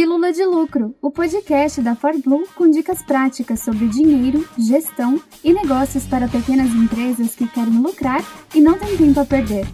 Pílula de Lucro, o podcast da ForBlue com dicas práticas sobre dinheiro, gestão e negócios para pequenas empresas que querem lucrar e não têm tempo a perder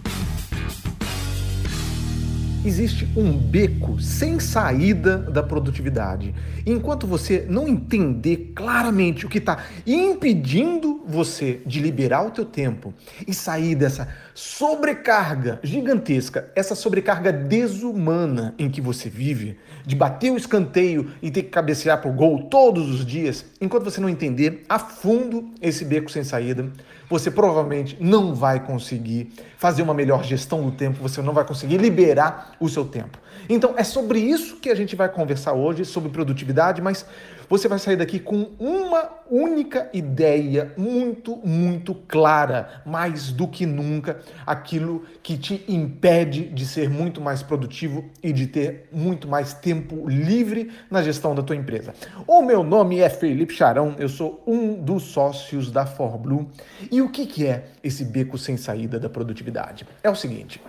existe um beco sem saída da produtividade. Enquanto você não entender claramente o que está impedindo você de liberar o teu tempo e sair dessa sobrecarga gigantesca, essa sobrecarga desumana em que você vive, de bater o escanteio e ter que cabecear para o gol todos os dias, enquanto você não entender a fundo esse beco sem saída, você provavelmente não vai conseguir fazer uma melhor gestão do tempo, você não vai conseguir liberar o seu tempo. Então é sobre isso que a gente vai conversar hoje, sobre produtividade, mas você vai sair daqui com uma única ideia muito, muito clara, mais do que nunca, aquilo que te impede de ser muito mais produtivo e de ter muito mais tempo livre na gestão da tua empresa. O meu nome é Felipe Charão, eu sou um dos sócios da ForBlue. E o que, que é esse beco sem saída da produtividade? É o seguinte,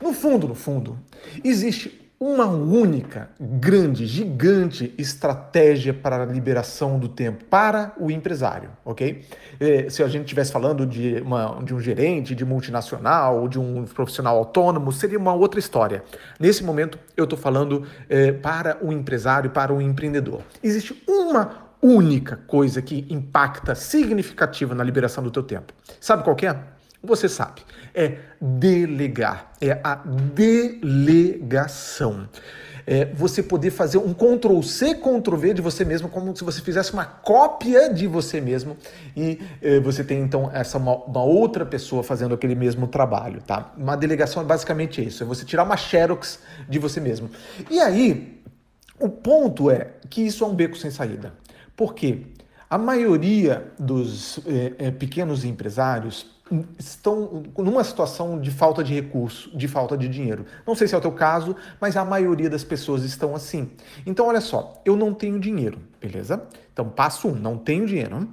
no fundo, no fundo, existe uma única, grande, gigante estratégia para a liberação do tempo para o empresário, ok? É, se a gente estivesse falando de, uma, de um gerente, de multinacional, de um profissional autônomo, seria uma outra história. Nesse momento, eu estou falando é, para o empresário, para o empreendedor. Existe uma única coisa que impacta significativa na liberação do teu tempo. Sabe qual é? Você sabe, é delegar, é a delegação. É você poder fazer um Ctrl C, Ctrl V de você mesmo, como se você fizesse uma cópia de você mesmo e é, você tem então essa uma, uma, outra pessoa fazendo aquele mesmo trabalho, tá? Uma delegação é basicamente isso, é você tirar uma xerox de você mesmo. E aí, o ponto é que isso é um beco sem saída. Por quê? A maioria dos é, é, pequenos empresários estão numa situação de falta de recurso, de falta de dinheiro. Não sei se é o teu caso, mas a maioria das pessoas estão assim. Então, olha só, eu não tenho dinheiro, beleza? Então, passo um, não tenho dinheiro.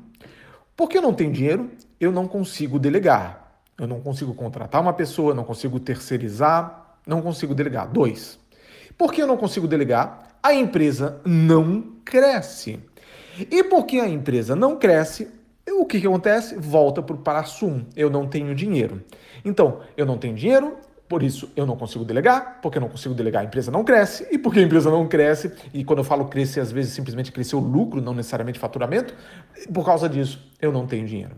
Porque eu não tenho dinheiro, eu não consigo delegar. Eu não consigo contratar uma pessoa, não consigo terceirizar, não consigo delegar. Dois. Por que eu não consigo delegar? A empresa não cresce. E porque a empresa não cresce, o que, que acontece? Volta para o 1. Eu não tenho dinheiro. Então, eu não tenho dinheiro, por isso eu não consigo delegar, porque eu não consigo delegar, a empresa não cresce, e porque a empresa não cresce, e quando eu falo crescer, às vezes simplesmente cresceu o lucro, não necessariamente faturamento, por causa disso eu não tenho dinheiro.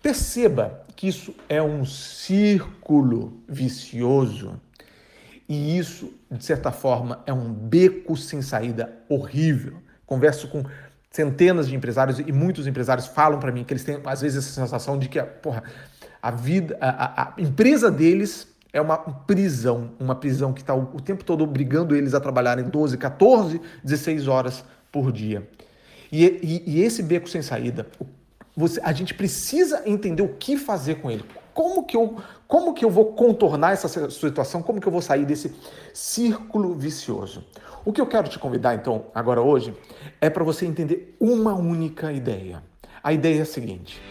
Perceba que isso é um círculo vicioso. E isso, de certa forma, é um beco sem saída horrível. Converso com centenas de empresários e muitos empresários falam para mim que eles têm às vezes essa sensação de que porra, a vida, a, a, empresa deles é uma prisão, uma prisão que está o, o, tempo todo obrigando eles a trabalharem 12, 14, 16 horas por dia. E, e, e esse beco sem saída, você, a gente precisa entender o que fazer com ele. Como que, eu, como que eu vou contornar essa situação? Como que eu vou sair desse círculo vicioso? O que eu quero te convidar, então, agora hoje, é para você entender uma única ideia. A ideia é a seguinte.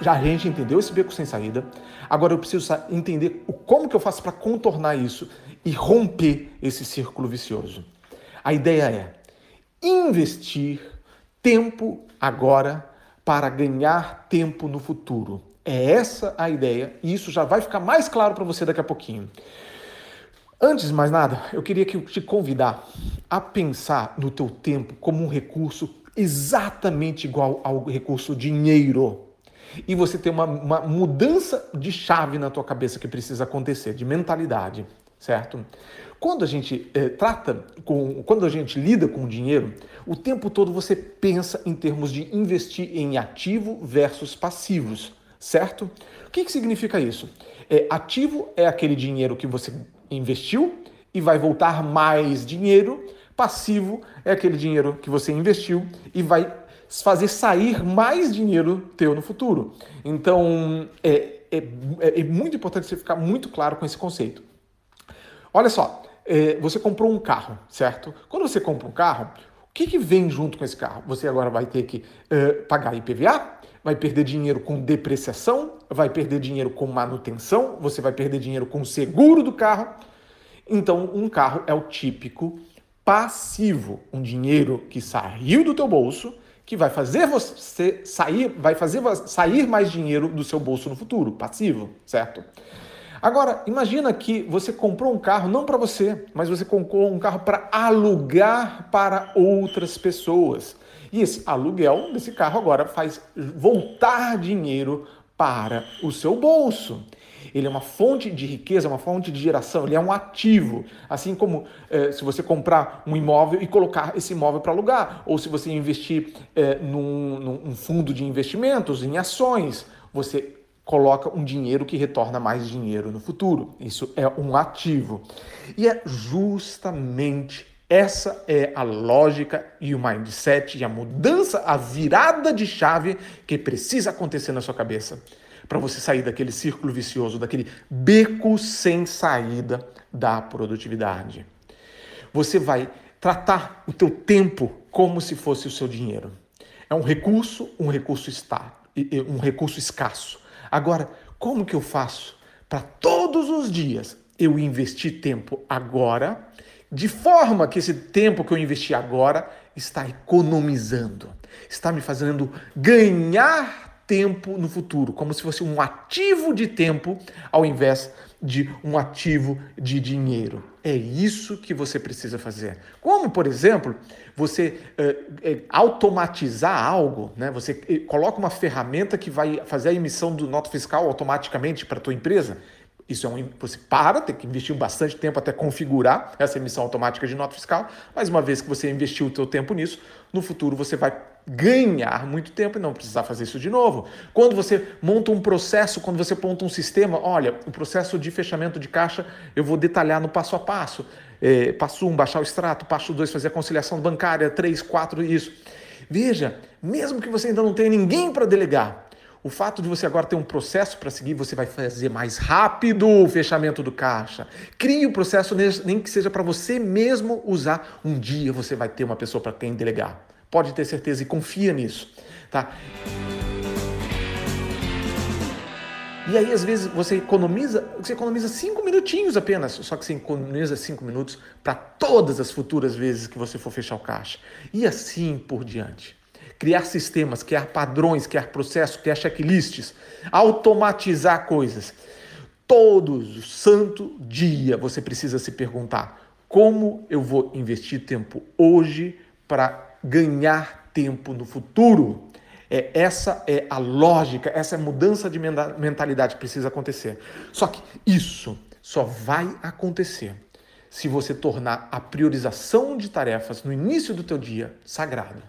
Já a gente entendeu esse beco sem saída. Agora eu preciso entender como que eu faço para contornar isso e romper esse círculo vicioso. A ideia é investir tempo agora para ganhar tempo no futuro. É essa a ideia e isso já vai ficar mais claro para você daqui a pouquinho. Antes de mais nada, eu queria te convidar a pensar no teu tempo como um recurso exatamente igual ao recurso dinheiro. E você tem uma, uma mudança de chave na tua cabeça que precisa acontecer, de mentalidade, certo? Quando a gente eh, trata com, quando a gente lida com o dinheiro, o tempo todo você pensa em termos de investir em ativo versus passivos, certo? O que, que significa isso? É, ativo é aquele dinheiro que você investiu e vai voltar mais dinheiro. Passivo é aquele dinheiro que você investiu e vai fazer sair mais dinheiro teu no futuro. Então, é, é, é muito importante você ficar muito claro com esse conceito. Olha só, é, você comprou um carro, certo? Quando você compra um carro, o que, que vem junto com esse carro? Você agora vai ter que é, pagar IPVA, vai perder dinheiro com depreciação, vai perder dinheiro com manutenção, você vai perder dinheiro com seguro do carro. Então, um carro é o típico passivo, um dinheiro que saiu do teu bolso, que vai fazer você sair, vai fazer sair mais dinheiro do seu bolso no futuro, passivo, certo? Agora, imagina que você comprou um carro não para você, mas você comprou um carro para alugar para outras pessoas. E esse aluguel desse carro agora faz voltar dinheiro para o seu bolso ele é uma fonte de riqueza, uma fonte de geração, ele é um ativo. Assim como é, se você comprar um imóvel e colocar esse imóvel para alugar, ou se você investir é, num, num fundo de investimentos, em ações, você coloca um dinheiro que retorna mais dinheiro no futuro. Isso é um ativo. E é justamente essa é a lógica e o mindset e a mudança, a virada de chave que precisa acontecer na sua cabeça para você sair daquele círculo vicioso, daquele beco sem saída da produtividade. Você vai tratar o teu tempo como se fosse o seu dinheiro. É um recurso, um recurso está, um recurso escasso. Agora, como que eu faço para todos os dias eu investir tempo agora, de forma que esse tempo que eu investi agora está economizando, está me fazendo ganhar tempo no futuro, como se fosse um ativo de tempo ao invés de um ativo de dinheiro. É isso que você precisa fazer. Como, por exemplo, você é, é, automatizar algo, né? Você eh, coloca uma ferramenta que vai fazer a emissão do nota fiscal automaticamente para a tua empresa. Isso é um, você para, tem que investir bastante tempo até configurar essa emissão automática de nota fiscal, mas uma vez que você investiu o teu tempo nisso, no futuro você vai ganhar muito tempo e não precisar fazer isso de novo. Quando você monta um processo, quando você monta um sistema, olha, o processo de fechamento de caixa eu vou detalhar no passo a passo. É, passo 1, um, baixar o extrato, passo 2, fazer a conciliação bancária, 3, 4, isso. Veja, mesmo que você ainda não tenha ninguém para delegar, o fato de você agora ter um processo para seguir, você vai fazer mais rápido o fechamento do caixa. Crie o processo, nem que seja para você mesmo usar. Um dia você vai ter uma pessoa para quem delegar. Pode ter certeza e confia nisso, tá? E aí, às vezes, você economiza, você economiza cinco minutinhos apenas, só que você economiza cinco minutos para todas as futuras vezes que você for fechar o caixa. E assim por diante criar sistemas, criar padrões, criar processos, criar checklists, automatizar coisas. Todo santo dia você precisa se perguntar: como eu vou investir tempo hoje para ganhar tempo no futuro? É, essa é a lógica, essa é mudança de mentalidade precisa acontecer. Só que isso só vai acontecer se você tornar a priorização de tarefas no início do teu dia sagrada.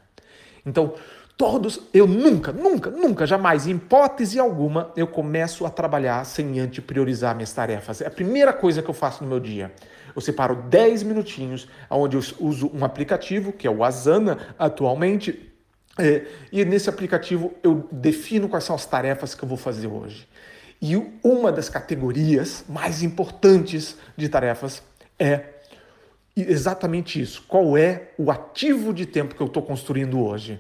Então, todos, eu nunca, nunca, nunca, jamais, em hipótese alguma, eu começo a trabalhar sem antes priorizar minhas tarefas. É a primeira coisa que eu faço no meu dia. Eu separo 10 minutinhos, onde eu uso um aplicativo, que é o Asana atualmente, é, e nesse aplicativo eu defino quais são as tarefas que eu vou fazer hoje. E uma das categorias mais importantes de tarefas é exatamente isso. Qual é o ativo de tempo que eu estou construindo hoje?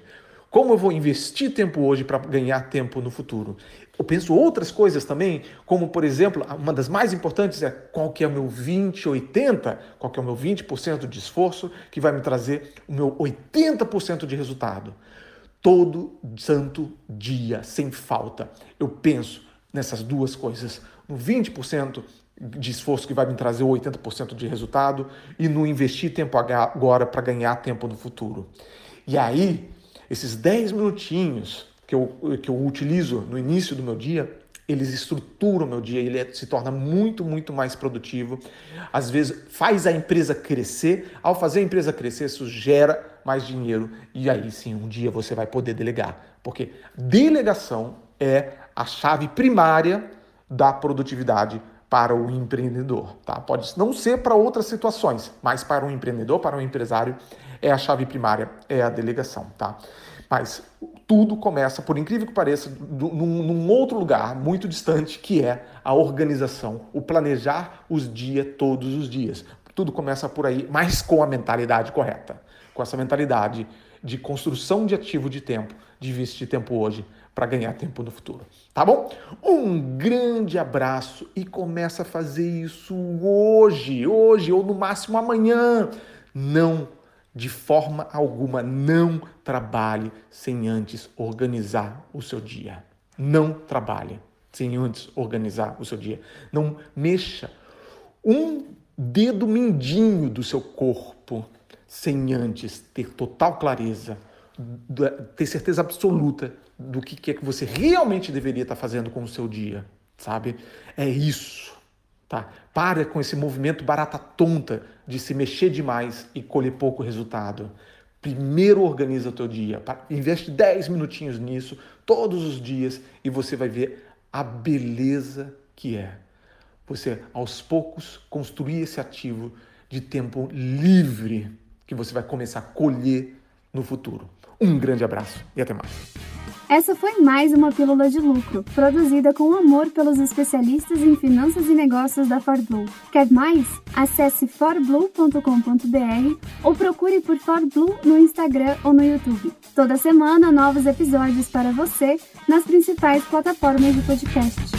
Como eu vou investir tempo hoje para ganhar tempo no futuro? Eu penso outras coisas também, como por exemplo, uma das mais importantes é qual que é o meu 20, 80, qual que é o meu 20% de esforço que vai me trazer o meu 80% de resultado. Todo santo dia, sem falta, eu penso nessas duas coisas, no 20% de esforço que vai me trazer 80% de resultado e no investir tempo agora para ganhar tempo no futuro. E aí, esses 10 minutinhos que eu, que eu utilizo no início do meu dia, eles estruturam o meu dia, ele é, se torna muito, muito mais produtivo. Às vezes faz a empresa crescer, ao fazer a empresa crescer, isso gera mais dinheiro e aí sim, um dia você vai poder delegar, porque delegação é a chave primária da produtividade para o empreendedor, tá? Pode não ser para outras situações, mas para um empreendedor, para um empresário, é a chave primária, é a delegação, tá? Mas tudo começa, por incrível que pareça, num, num outro lugar muito distante, que é a organização, o planejar os dias todos os dias. Tudo começa por aí, mas com a mentalidade correta, com essa mentalidade de construção de ativo de tempo, de investir tempo hoje para ganhar tempo no futuro. Tá bom? Um grande abraço e começa a fazer isso hoje, hoje ou no máximo amanhã. Não, de forma alguma, não trabalhe sem antes organizar o seu dia. Não trabalhe sem antes organizar o seu dia. Não mexa um dedo mindinho do seu corpo sem antes ter total clareza, ter certeza absoluta do que é que você realmente deveria estar fazendo com o seu dia, sabe? É isso, tá? Para com esse movimento barata tonta de se mexer demais e colher pouco resultado. Primeiro organiza o teu dia, investe 10 minutinhos nisso todos os dias e você vai ver a beleza que é. Você aos poucos construir esse ativo de tempo livre que você vai começar a colher no futuro. Um grande abraço e até mais. Essa foi mais uma Pílula de Lucro, produzida com amor pelos especialistas em finanças e negócios da ForBlue. Quer mais? Acesse forblue.com.br ou procure por ForBlue no Instagram ou no YouTube. Toda semana, novos episódios para você nas principais plataformas de podcast.